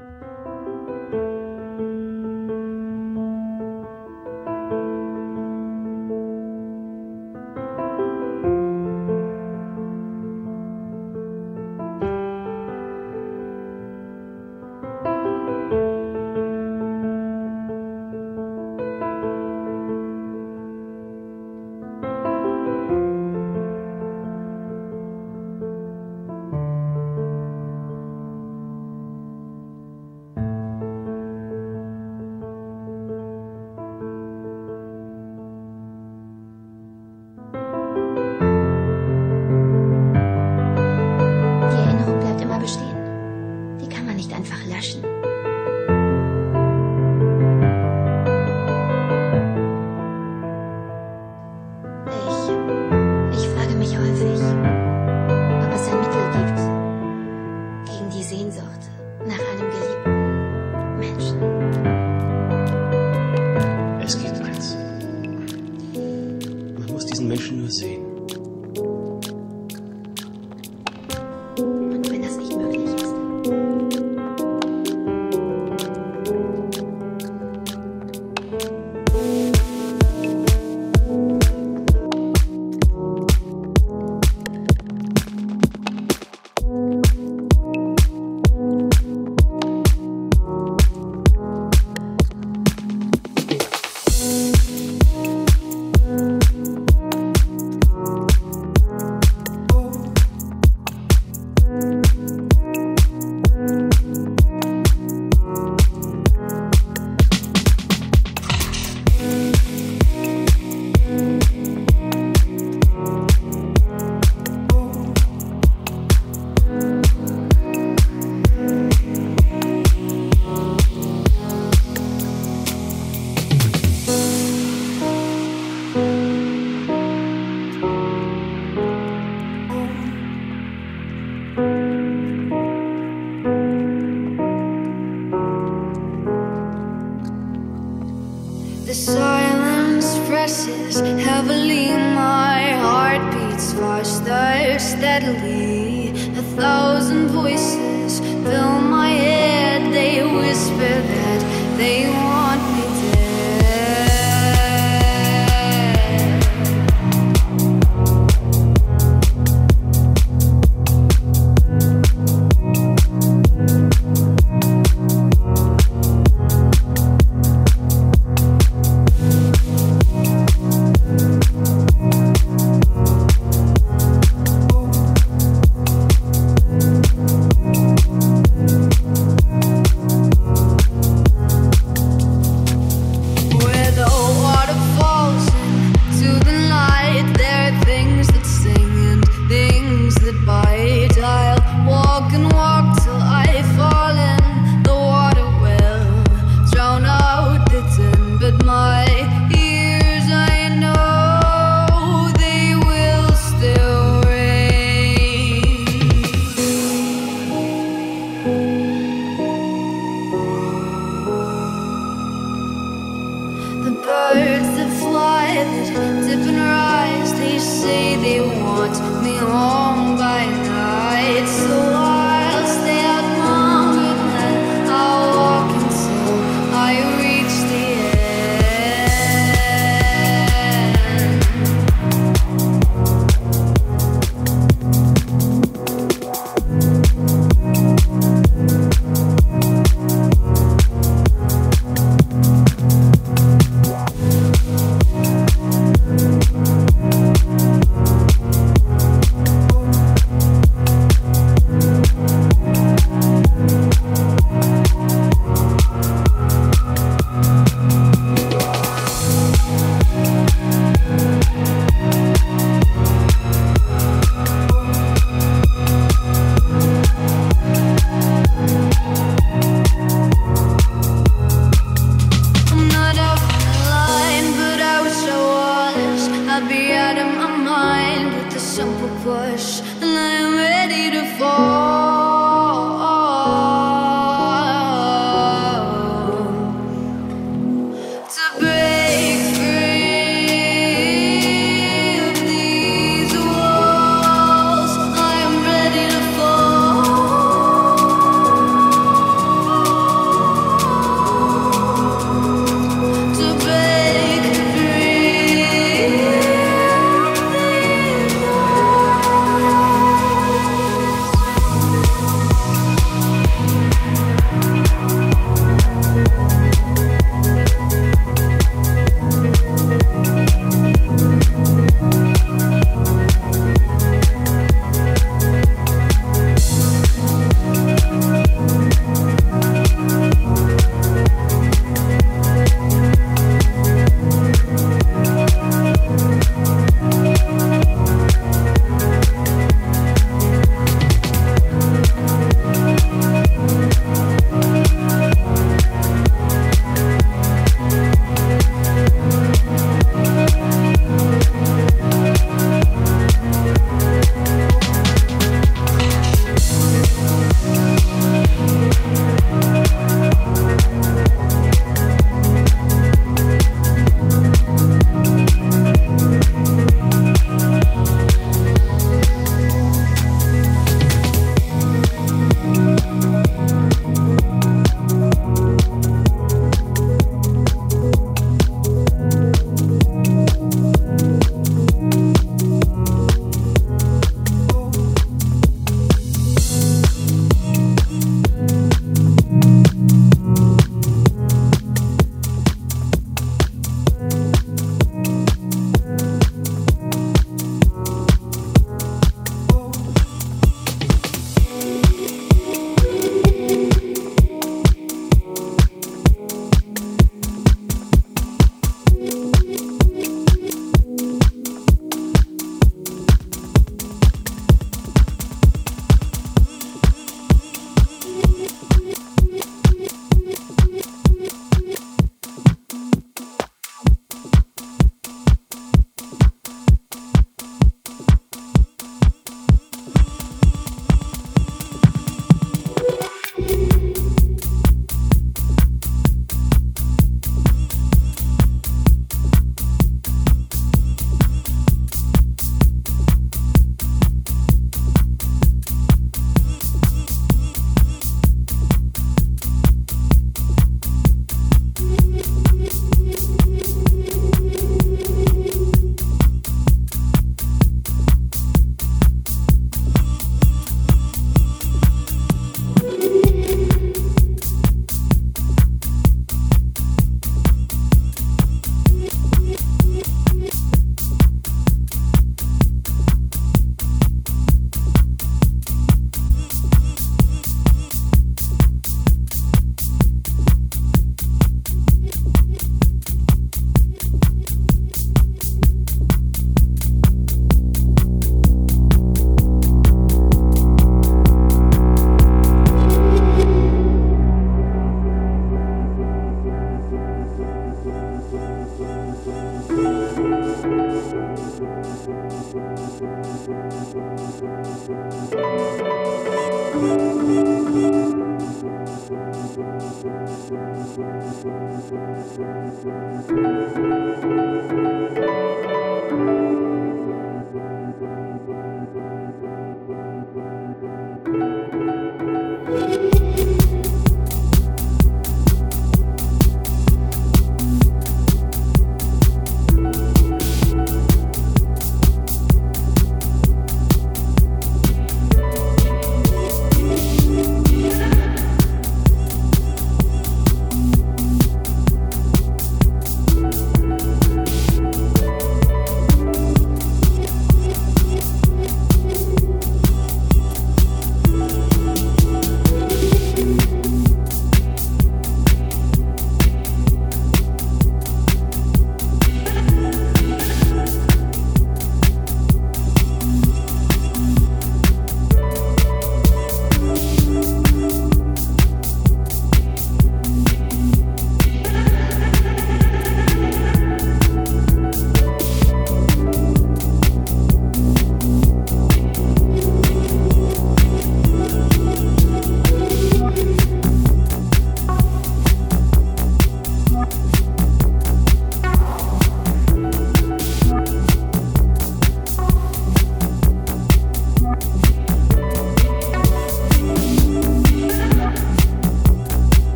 Die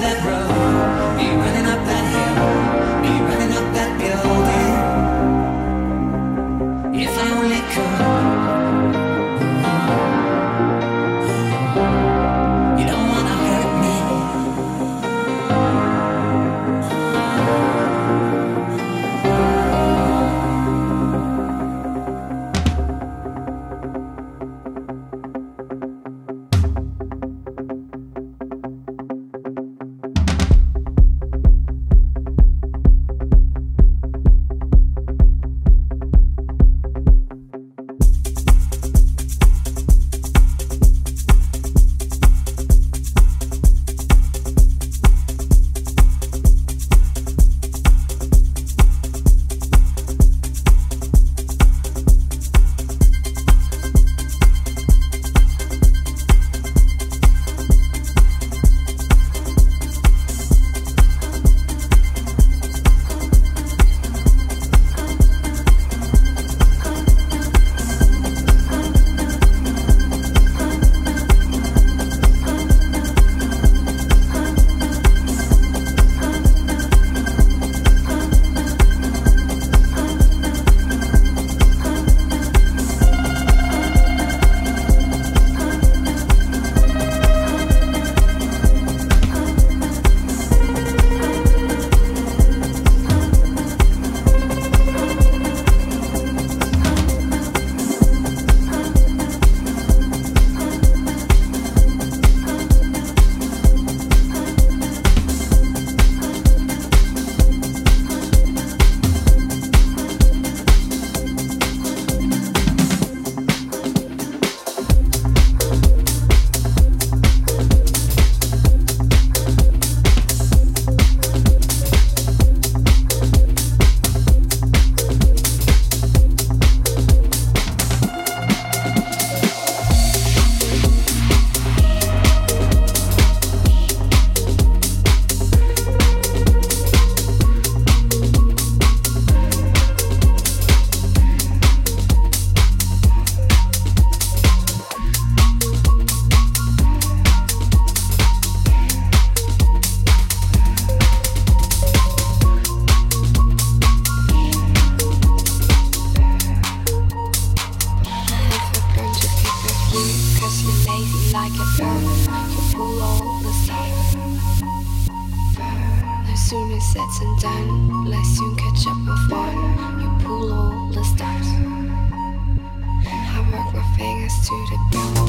that road. To the bone,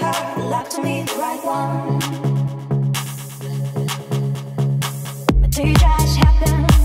your heart, lock to the right one. Happen.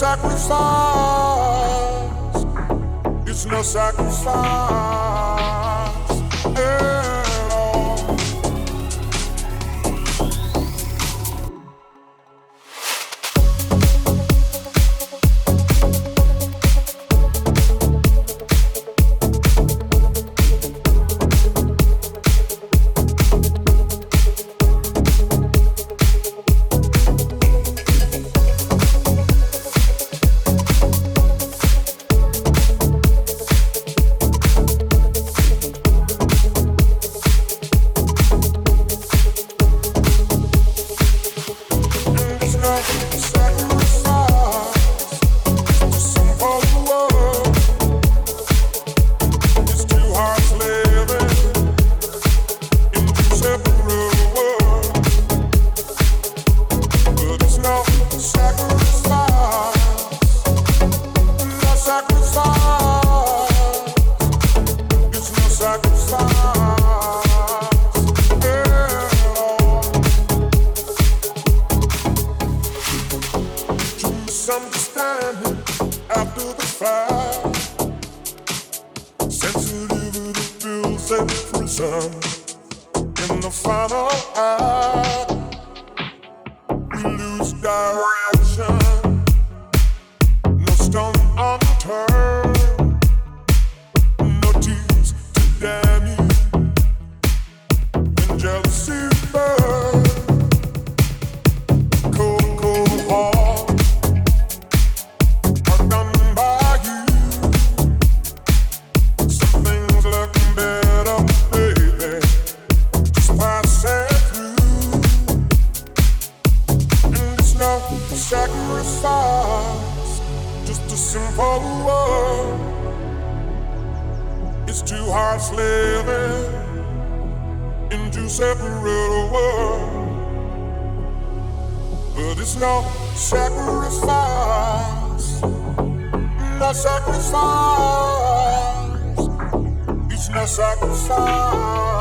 sacrifice. It's no sacrifice. sacrifice.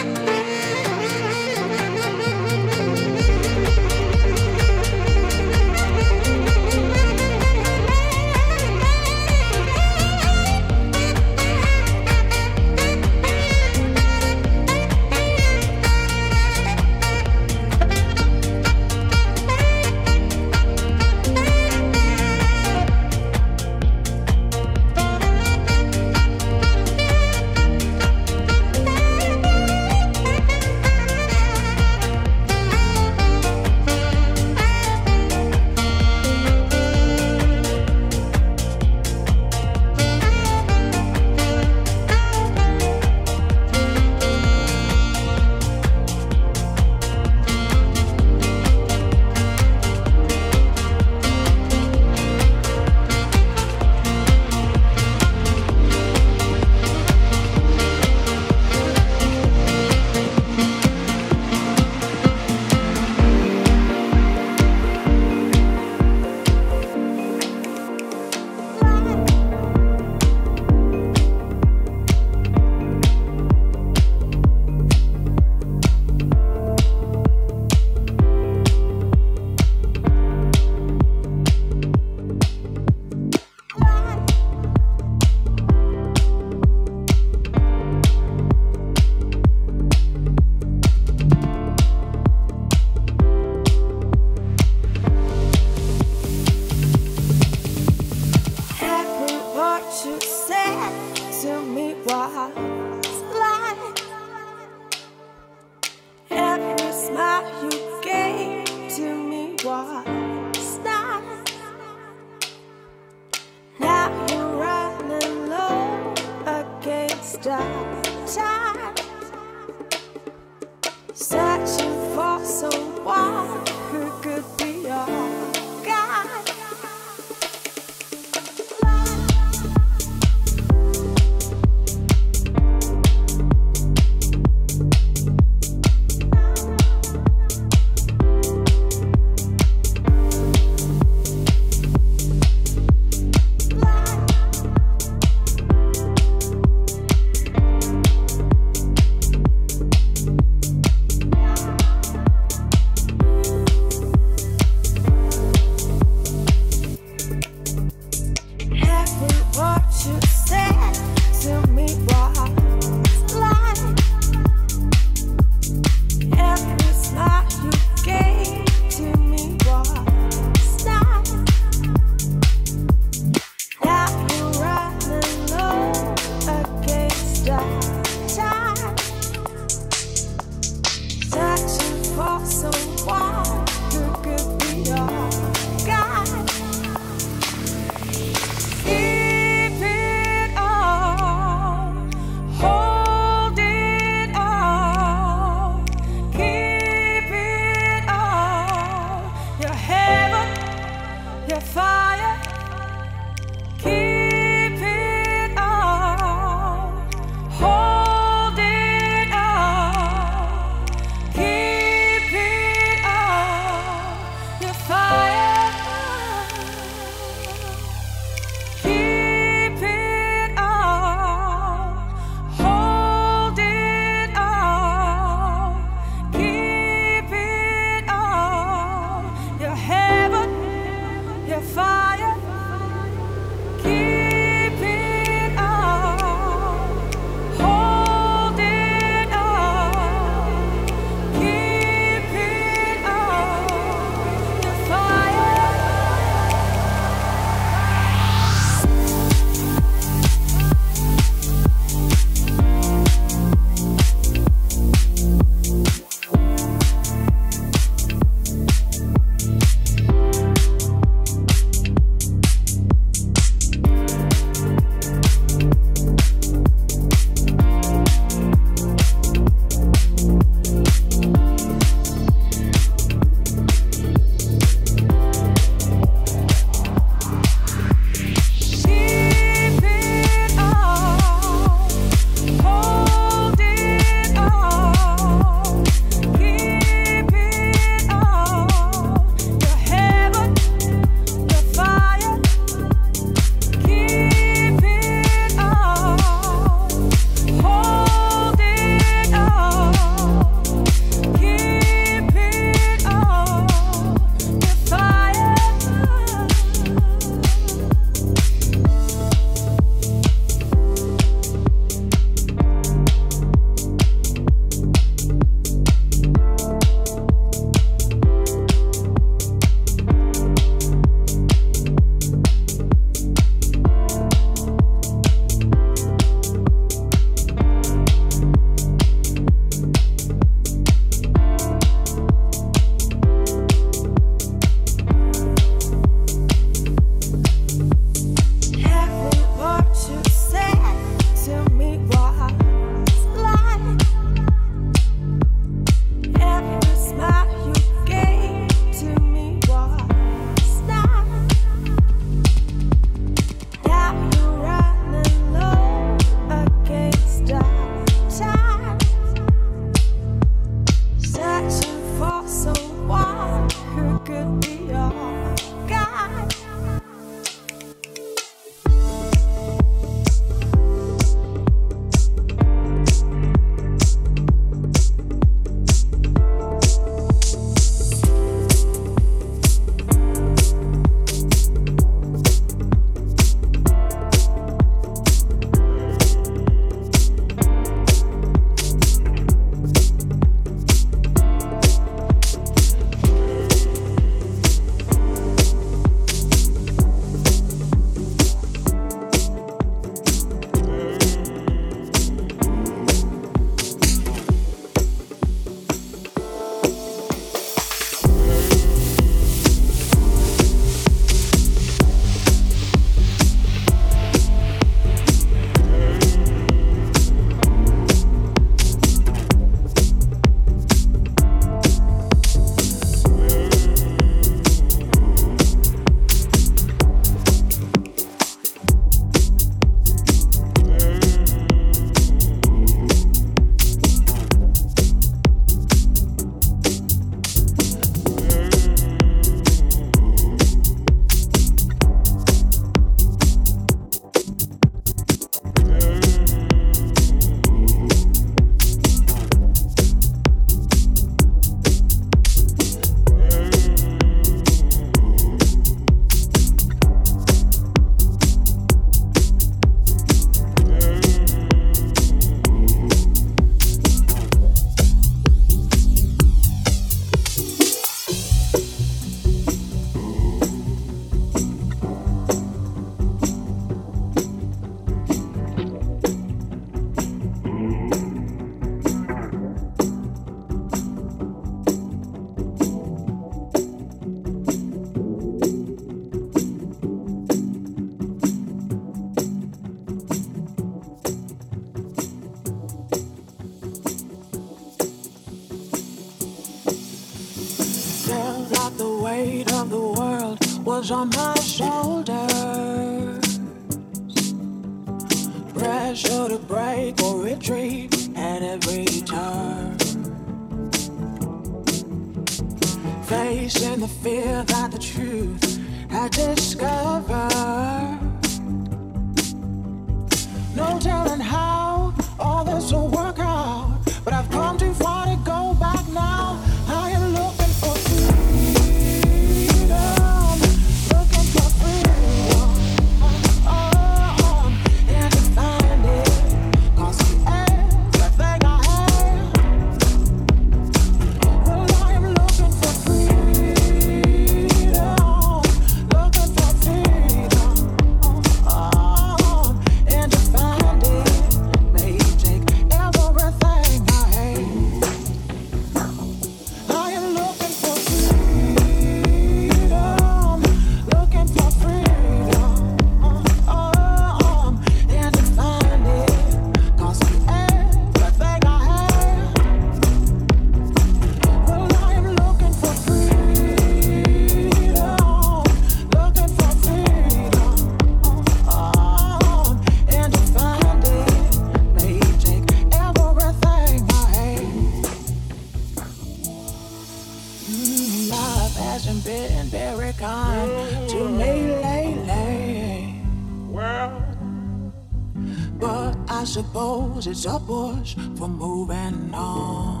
knows it's a push for moving on.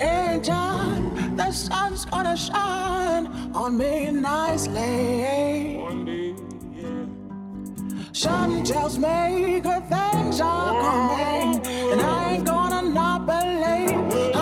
In time, the sun's gonna shine on me nicely. Sun tells me good things are coming, and I ain't gonna not believe.